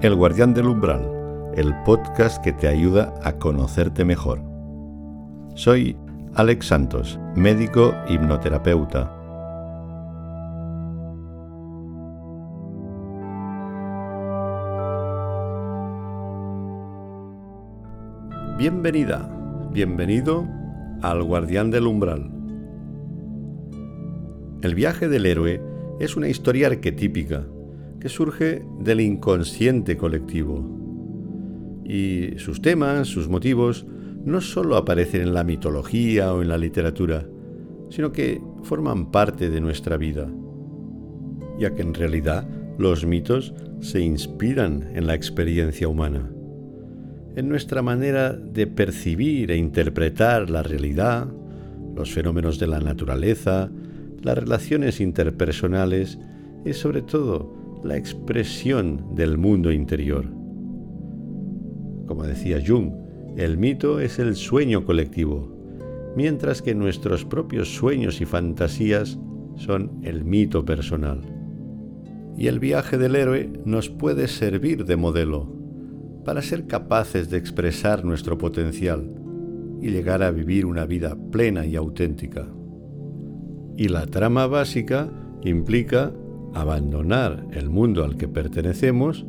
El Guardián del Umbral, el podcast que te ayuda a conocerte mejor. Soy Alex Santos, médico hipnoterapeuta. Bienvenida, bienvenido al Guardián del Umbral. El viaje del héroe es una historia arquetípica que surge del inconsciente colectivo. Y sus temas, sus motivos, no solo aparecen en la mitología o en la literatura, sino que forman parte de nuestra vida, ya que en realidad los mitos se inspiran en la experiencia humana, en nuestra manera de percibir e interpretar la realidad, los fenómenos de la naturaleza, las relaciones interpersonales y sobre todo la expresión del mundo interior. Como decía Jung, el mito es el sueño colectivo, mientras que nuestros propios sueños y fantasías son el mito personal. Y el viaje del héroe nos puede servir de modelo para ser capaces de expresar nuestro potencial y llegar a vivir una vida plena y auténtica. Y la trama básica implica abandonar el mundo al que pertenecemos,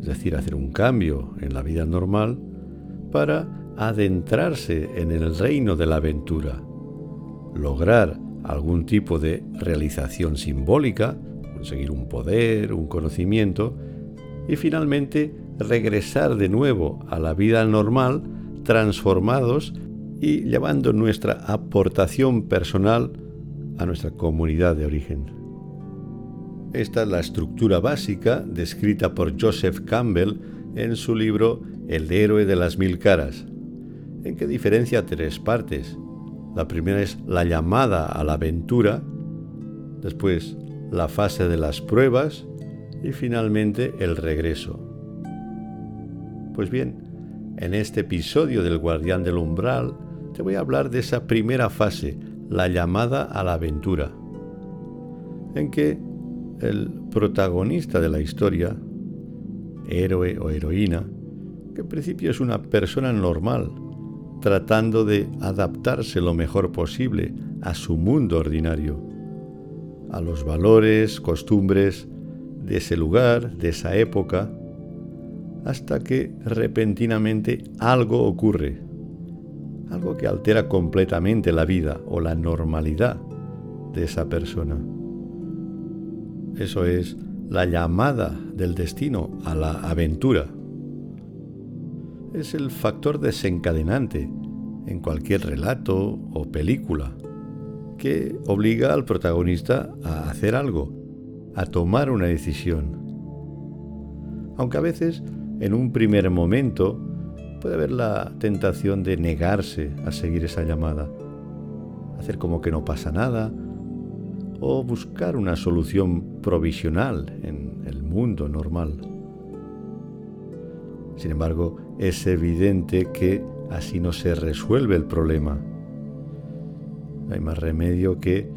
es decir, hacer un cambio en la vida normal, para adentrarse en el reino de la aventura, lograr algún tipo de realización simbólica, conseguir un poder, un conocimiento, y finalmente regresar de nuevo a la vida normal, transformados y llevando nuestra aportación personal a nuestra comunidad de origen. Esta es la estructura básica descrita por Joseph Campbell en su libro El héroe de las mil caras, en que diferencia tres partes. La primera es la llamada a la aventura, después la fase de las pruebas y finalmente el regreso. Pues bien, en este episodio del Guardián del Umbral te voy a hablar de esa primera fase, la llamada a la aventura, en que el protagonista de la historia, héroe o heroína, que en principio es una persona normal, tratando de adaptarse lo mejor posible a su mundo ordinario, a los valores, costumbres de ese lugar, de esa época, hasta que repentinamente algo ocurre, algo que altera completamente la vida o la normalidad de esa persona. Eso es la llamada del destino a la aventura. Es el factor desencadenante en cualquier relato o película que obliga al protagonista a hacer algo, a tomar una decisión. Aunque a veces, en un primer momento, puede haber la tentación de negarse a seguir esa llamada, hacer como que no pasa nada, o buscar una solución provisional en el mundo normal. Sin embargo, es evidente que así no se resuelve el problema. No hay más remedio que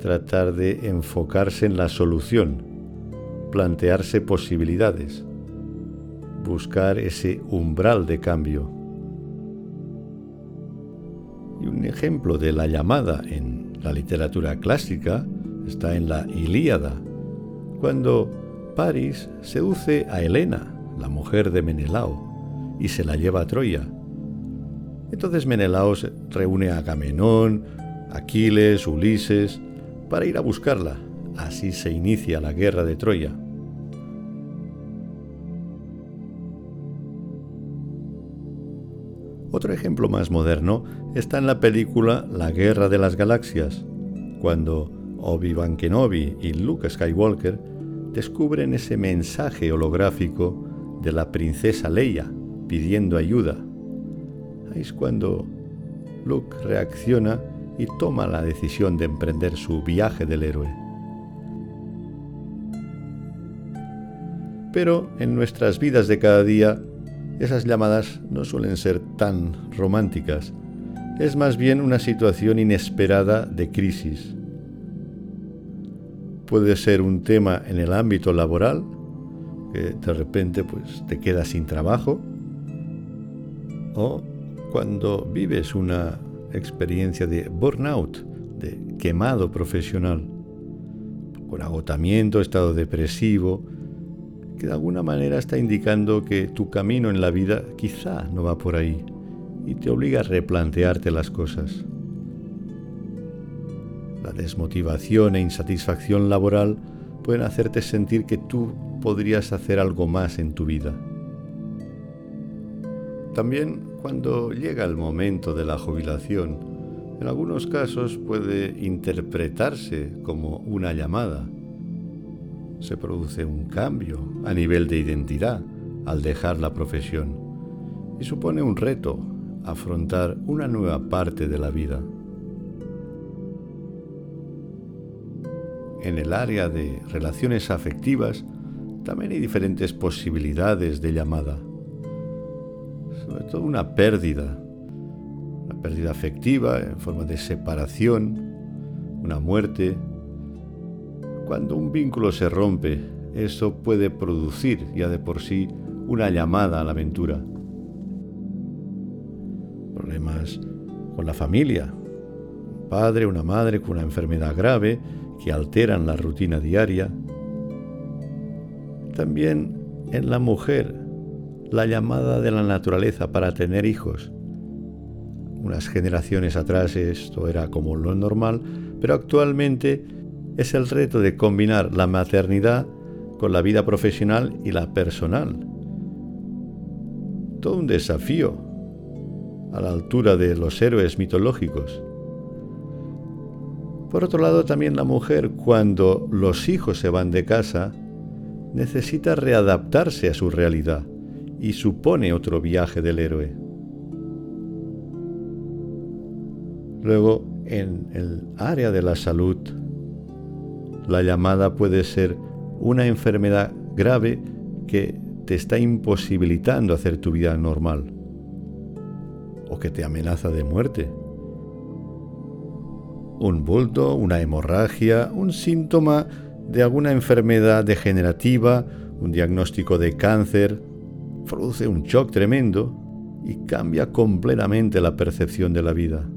tratar de enfocarse en la solución, plantearse posibilidades, buscar ese umbral de cambio. Y un ejemplo de la llamada en la literatura clásica está en la Ilíada, cuando Paris seduce a Helena, la mujer de Menelao, y se la lleva a Troya. Entonces Menelao reúne a Agamenón, Aquiles, Ulises, para ir a buscarla. Así se inicia la guerra de Troya. Otro ejemplo más moderno está en la película La Guerra de las Galaxias, cuando Obi-Wan Kenobi y Luke Skywalker descubren ese mensaje holográfico de la princesa Leia pidiendo ayuda. Ahí es cuando Luke reacciona y toma la decisión de emprender su viaje del héroe. Pero en nuestras vidas de cada día esas llamadas no suelen ser tan románticas. Es más bien una situación inesperada de crisis. Puede ser un tema en el ámbito laboral, que de repente pues te quedas sin trabajo o cuando vives una experiencia de burnout, de quemado profesional, con agotamiento, estado depresivo, que de alguna manera está indicando que tu camino en la vida quizá no va por ahí y te obliga a replantearte las cosas. La desmotivación e insatisfacción laboral pueden hacerte sentir que tú podrías hacer algo más en tu vida. También cuando llega el momento de la jubilación, en algunos casos puede interpretarse como una llamada. Se produce un cambio a nivel de identidad al dejar la profesión y supone un reto afrontar una nueva parte de la vida. En el área de relaciones afectivas también hay diferentes posibilidades de llamada sobre todo una pérdida, una pérdida afectiva en forma de separación, una muerte. Cuando un vínculo se rompe, eso puede producir ya de por sí una llamada a la aventura. Problemas con la familia, un padre, una madre con una enfermedad grave que alteran la rutina diaria. También en la mujer la llamada de la naturaleza para tener hijos. Unas generaciones atrás esto era como lo normal, pero actualmente es el reto de combinar la maternidad con la vida profesional y la personal. Todo un desafío a la altura de los héroes mitológicos. Por otro lado, también la mujer, cuando los hijos se van de casa, necesita readaptarse a su realidad y supone otro viaje del héroe. Luego, en el área de la salud, la llamada puede ser una enfermedad grave que te está imposibilitando hacer tu vida normal o que te amenaza de muerte. Un bulto, una hemorragia, un síntoma de alguna enfermedad degenerativa, un diagnóstico de cáncer, produce un shock tremendo y cambia completamente la percepción de la vida.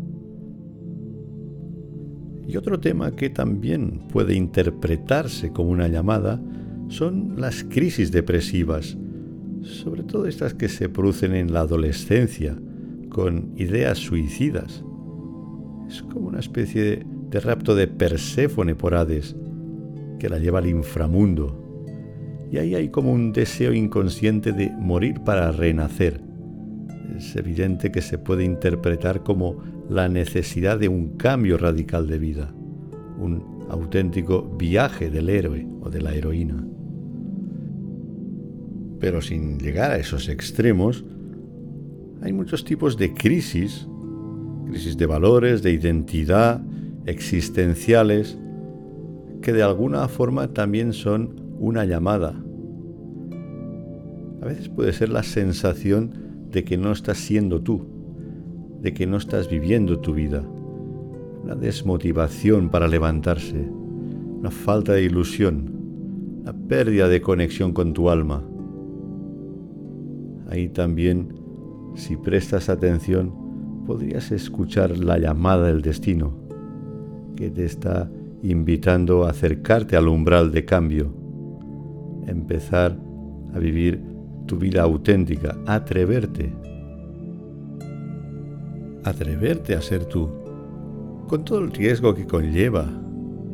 Y otro tema que también puede interpretarse como una llamada son las crisis depresivas, sobre todo estas que se producen en la adolescencia, con ideas suicidas. Es como una especie de, rapto de Perséfone por Hades, que la lleva al inframundo y ahí hay como un deseo inconsciente de morir para renacer. Es evidente que se puede interpretar como la necesidad de un cambio radical de vida, un auténtico viaje del héroe o de la heroína. Pero sin llegar a esos extremos, hay muchos tipos de crisis, crisis de valores, de identidad, existenciales, que de alguna forma también son una llamada. A veces puede ser la sensación de que no estás siendo tú, de que no estás viviendo tu vida, una desmotivación para levantarse, una falta de ilusión, la pérdida de conexión con tu alma. Ahí también, si prestas atención, podrías escuchar la llamada del destino, que te está invitando a acercarte al umbral de cambio empezar a vivir tu vida auténtica, atreverte. Atreverte a ser tú, con todo el riesgo que conlleva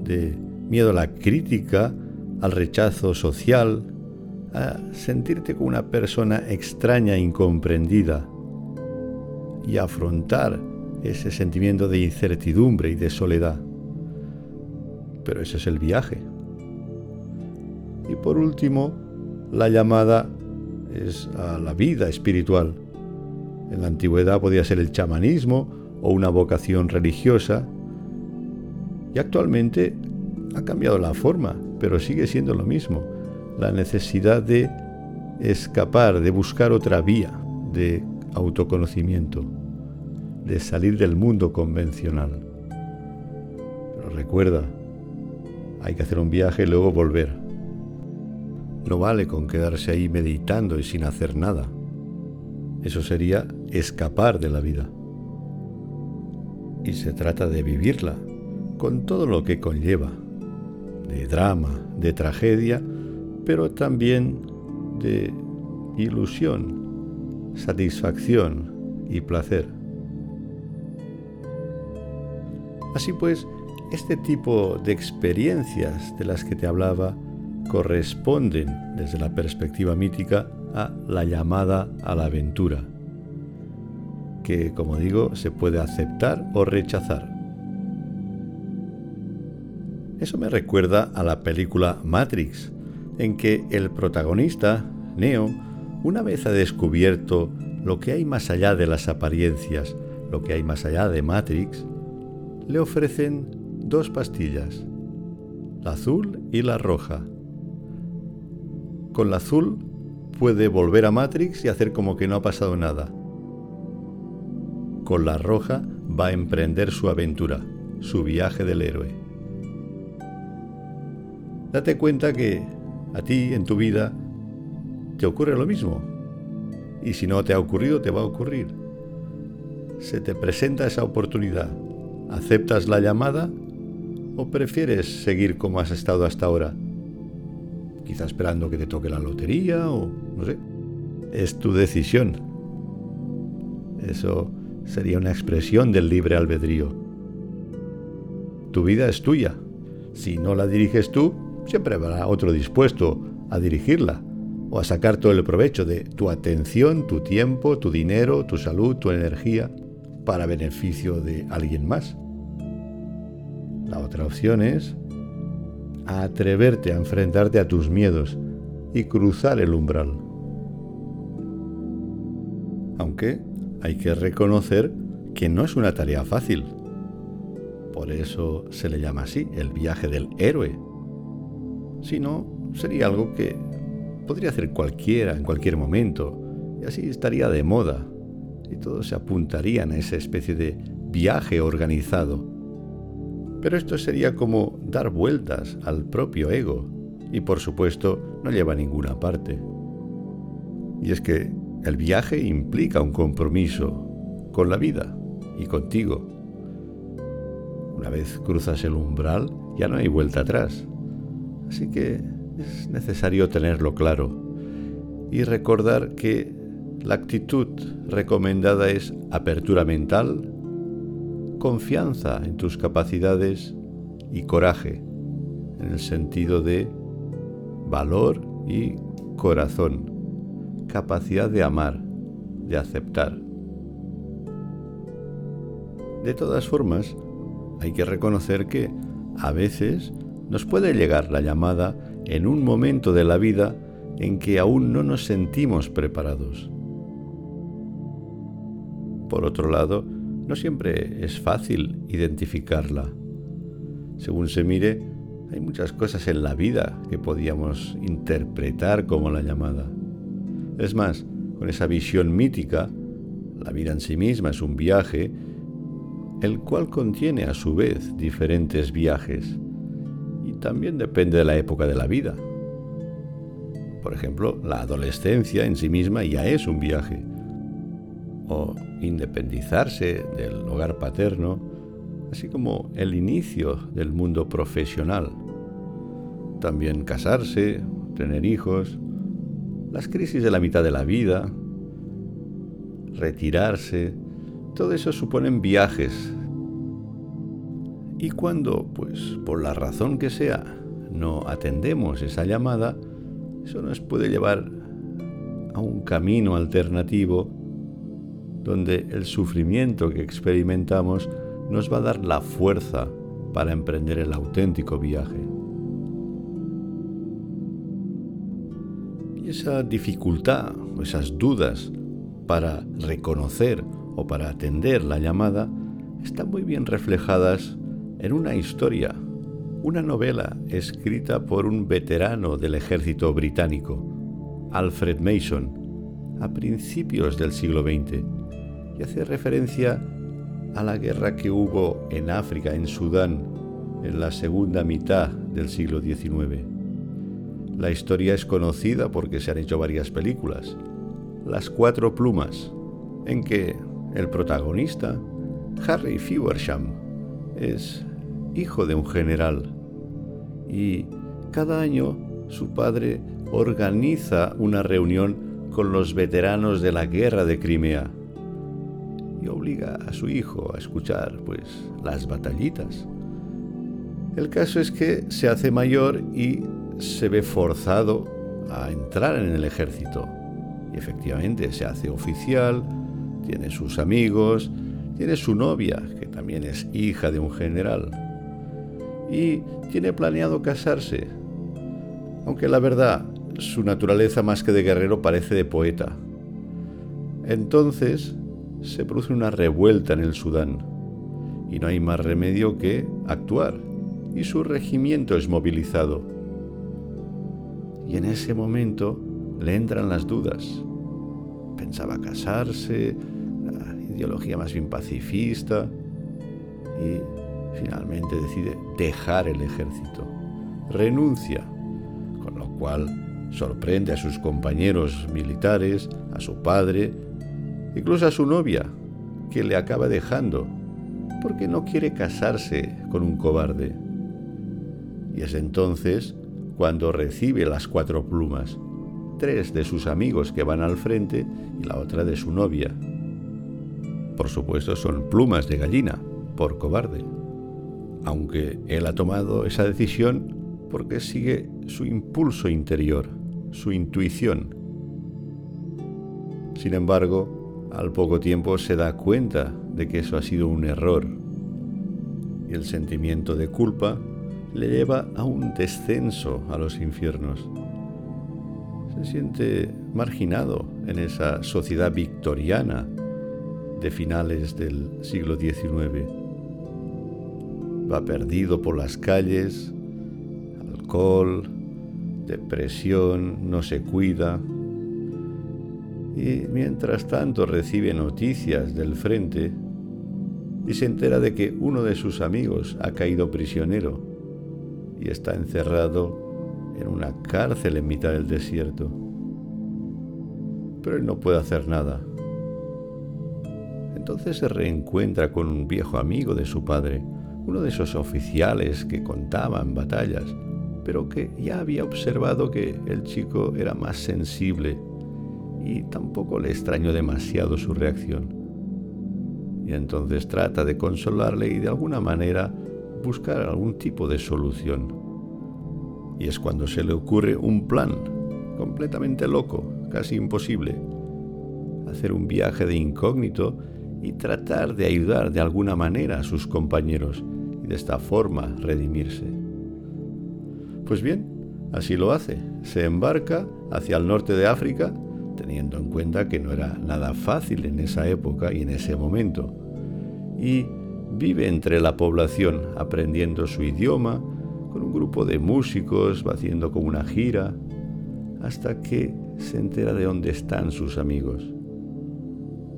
de miedo a la crítica, al rechazo social, a sentirte como una persona extraña incomprendida y afrontar ese sentimiento de incertidumbre y de soledad. Pero ese es el viaje. Y por último, la llamada es a la vida espiritual. En la antigüedad podía ser el chamanismo o una vocación religiosa. Y actualmente ha cambiado la forma, pero sigue siendo lo mismo. La necesidad de escapar, de buscar otra vía de autoconocimiento, de salir del mundo convencional. Pero recuerda, hay que hacer un viaje y luego volver. no vale con quedarse ahí meditando y sin hacer nada. Eso sería escapar de la vida. Y se trata de vivirla, con todo lo que conlleva, de drama, de tragedia, pero también de ilusión, satisfacción y placer. Así pues, este tipo de experiencias de las que te hablaba corresponden desde la perspectiva mítica a la llamada a la aventura, que como digo se puede aceptar o rechazar. Eso me recuerda a la película Matrix, en que el protagonista, Neo, una vez ha descubierto lo que hay más allá de las apariencias, lo que hay más allá de Matrix, le ofrecen dos pastillas, la azul y la roja. Con la azul puede volver a Matrix y hacer como que no ha pasado nada. Con la roja va a emprender su aventura, su viaje del héroe. Date cuenta que a ti en tu vida te ocurre lo mismo. Y si no te ha ocurrido, te va a ocurrir. Se te presenta esa oportunidad. ¿Aceptas la llamada o prefieres seguir como has estado hasta ahora? Quizá esperando que te toque la lotería o no sé. Es tu decisión. Eso sería una expresión del libre albedrío. Tu vida es tuya. Si no la diriges tú, siempre habrá otro dispuesto a dirigirla o a sacar todo el provecho de tu atención, tu tiempo, tu dinero, tu salud, tu energía para beneficio de alguien más. La otra opción es atreverte a enfrentarte a tus miedos y cruzar el umbral. Aunque hay que reconocer que no es una tarea fácil. Por eso se le llama así, el viaje del héroe. Si no, sería algo que podría hacer cualquiera en cualquier momento, y así estaría de moda, y todos se apuntarían a esa especie de viaje organizado pero esto sería como dar vueltas al propio ego y por supuesto no lleva a ninguna parte. Y es que el viaje implica un compromiso con la vida y contigo. Una vez cruzas el umbral ya no hay vuelta atrás. Así que es necesario tenerlo claro y recordar que la actitud recomendada es apertura mental, confianza en tus capacidades y coraje, en el sentido de valor y corazón, capacidad de amar, de aceptar. De todas formas, hay que reconocer que a veces nos puede llegar la llamada en un momento de la vida en que aún no nos sentimos preparados. Por otro lado, no siempre es fácil identificarla. Según se mire, hay muchas cosas en la vida que podíamos interpretar como la llamada. Es más, con esa visión mítica, la vida en sí misma es un viaje, el cual contiene a su vez diferentes viajes y también depende de la época de la vida. Por ejemplo, la adolescencia en sí misma ya es un viaje, o independizarse del hogar paterno, así como el inicio del mundo profesional. También casarse, tener hijos, las crisis de la mitad de la vida, retirarse, todo eso suponen viajes. Y cuando, pues, por la razón que sea, no atendemos esa llamada, eso nos puede llevar a un camino alternativo donde el sufrimiento que experimentamos nos va a dar la fuerza para emprender el auténtico viaje. Y esa dificultad esas dudas para reconocer o para atender la llamada están muy bien reflejadas en una historia, una novela escrita por un veterano del ejército británico, Alfred Mason, a principios del siglo XX y hace referencia a la guerra que hubo en África, en Sudán, en la segunda mitad del siglo XIX. La historia es conocida porque se han hecho varias películas. Las cuatro plumas, en que el protagonista, Harry Feversham, es hijo de un general y cada año su padre organiza una reunión con los veteranos de la guerra de Crimea y obliga a su hijo a escuchar pues las batallitas. El caso es que se hace mayor y se ve forzado a entrar en el ejército. Y efectivamente se hace oficial, tiene sus amigos, tiene su novia, que también es hija de un general. Y tiene planeado casarse. Aunque la verdad, su naturaleza más que de guerrero parece de poeta. Entonces se produce una revuelta en el Sudán y no hay más remedio que actuar y su regimiento es movilizado. Y en ese momento le entran las dudas. Pensaba casarse, ideología más bien pacifista y finalmente decide dejar el ejército. Renuncia, con lo cual sorprende a sus compañeros militares, a su padre, incluso a su novia, que le acaba dejando, porque no quiere casarse con un cobarde. Y es entonces cuando recibe las cuatro plumas, tres de sus amigos que van al frente y la otra de su novia. Por supuesto son plumas de gallina, por cobarde, aunque él ha tomado esa decisión porque sigue su impulso interior, su intuición. Sin embargo, al poco tiempo se da cuenta de que eso ha sido un error y el sentimiento de culpa le lleva a un descenso a los infiernos. Se siente marginado en esa sociedad victoriana de finales del siglo XIX. Va perdido por las calles, alcohol, depresión, no se cuida. Y mientras tanto recibe noticias del frente y se entera de que uno de sus amigos ha caído prisionero y está encerrado en una cárcel en mitad del desierto. Pero él no puede hacer nada. Entonces se reencuentra con un viejo amigo de su padre, uno de esos oficiales que contaban batallas, pero que ya había observado que el chico era más sensible y tampoco le extrañó demasiado su reacción. Y entonces trata de consolarle y de alguna manera buscar algún tipo de solución. Y es cuando se le ocurre un plan completamente loco, casi imposible. Hacer un viaje de incógnito y tratar de ayudar de alguna manera a sus compañeros y de esta forma redimirse. Pues bien, así lo hace. Se embarca hacia el norte de África, teniendo en cuenta que no era nada fácil en esa época y en ese momento. Y Vive entre la población aprendiendo su idioma, con un grupo de músicos, va haciendo como una gira, hasta que se entera de dónde están sus amigos.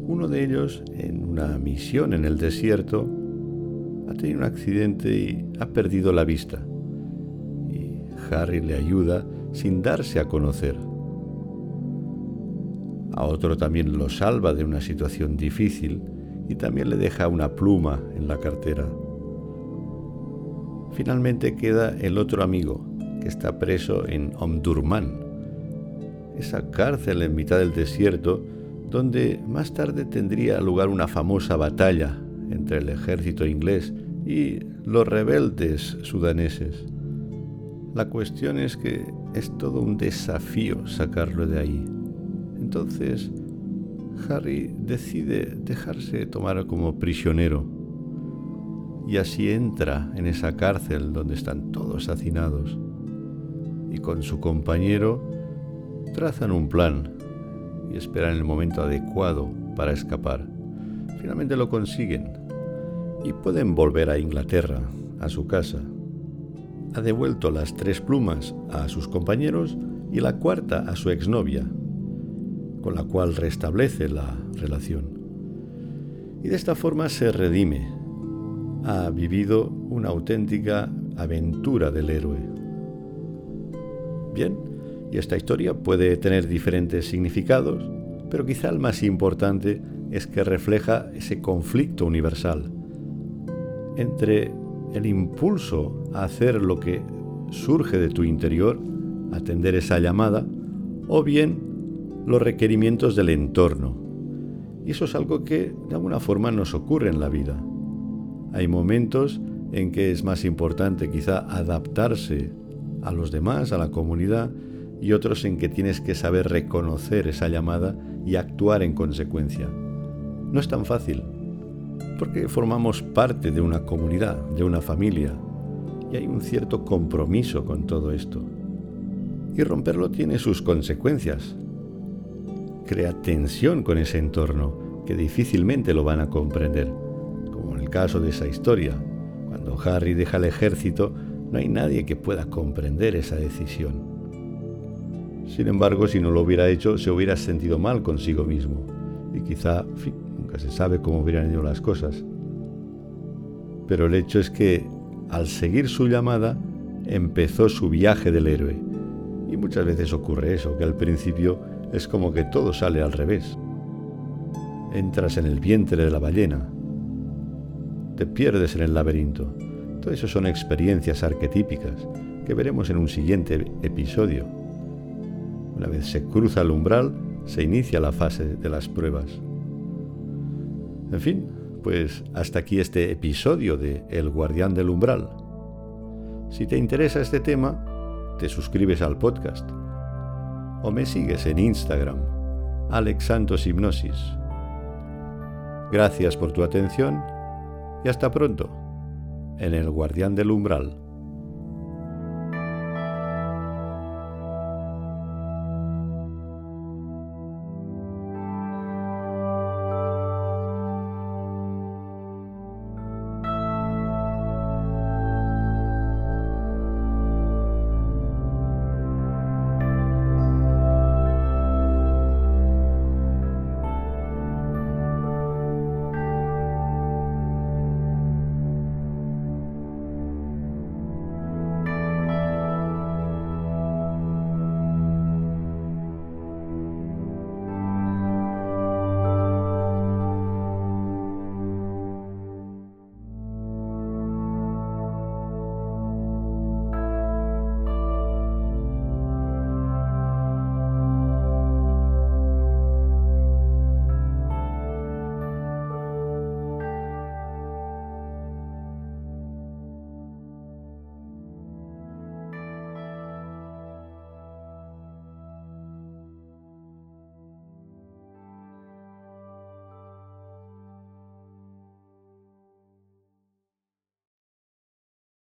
Uno de ellos, en una misión en el desierto, ha tenido un accidente y ha perdido la vista. Y Harry le ayuda sin darse a conocer. A otro también lo salva de una situación difícil y también le deja una pluma en la cartera. Finalmente queda el otro amigo, que está preso en Omdurman, esa cárcel en mitad del desierto donde más tarde tendría lugar una famosa batalla entre el ejército inglés y los rebeldes sudaneses. La cuestión es que es todo un desafío sacarlo de ahí. Entonces, Harry decide dejarse tomar como prisionero y así entra en esa cárcel donde están todos hacinados y con su compañero trazan un plan y esperan el momento adecuado para escapar. Finalmente lo consiguen y pueden volver a Inglaterra, a su casa. Ha devuelto las tres plumas a sus compañeros y la cuarta a su exnovia, con la cual restablece la relación. Y de esta forma se redime. Ha vivido una auténtica aventura del héroe. Bien, Y esta historia puede tener diferentes significados, pero quizá el más importante es que refleja ese conflicto universal entre el impulso a hacer lo que surge de tu interior, atender esa llamada, o bien los requerimientos del entorno. Y eso es algo que de alguna forma nos ocurre en la vida. Hay momentos en que es más importante quizá adaptarse a los demás, a la comunidad, y otros en que tienes que saber reconocer esa llamada y actuar en consecuencia. No es tan fácil, porque formamos parte de una comunidad, de una familia, y hay un cierto compromiso con todo esto. Y romperlo tiene sus consecuencias. Crea tensión con ese entorno que difícilmente lo van a comprender, como en el caso de esa historia. Cuando Harry deja el ejército, no hay nadie que pueda comprender esa decisión. Sin embargo, si no lo hubiera hecho, se hubiera sentido mal consigo mismo. Y quizá, nunca se sabe cómo hubieran ido las cosas. Pero el hecho es que, al seguir su llamada, empezó su viaje del héroe. Y muchas veces ocurre eso, que al principio es como que todo sale al revés. Entras en el vientre de la ballena, te pierdes en el laberinto. Todo eso son experiencias arquetípicas que veremos en un siguiente episodio. Una vez se cruza el umbral, se inicia la fase de las pruebas. En fin, pues hasta aquí este episodio de El guardián del umbral. Si te interesa este tema, te suscribes al podcast o me sigues en Instagram, Alex Hipnosis. Gracias por tu atención y hasta pronto en El guardián del umbral.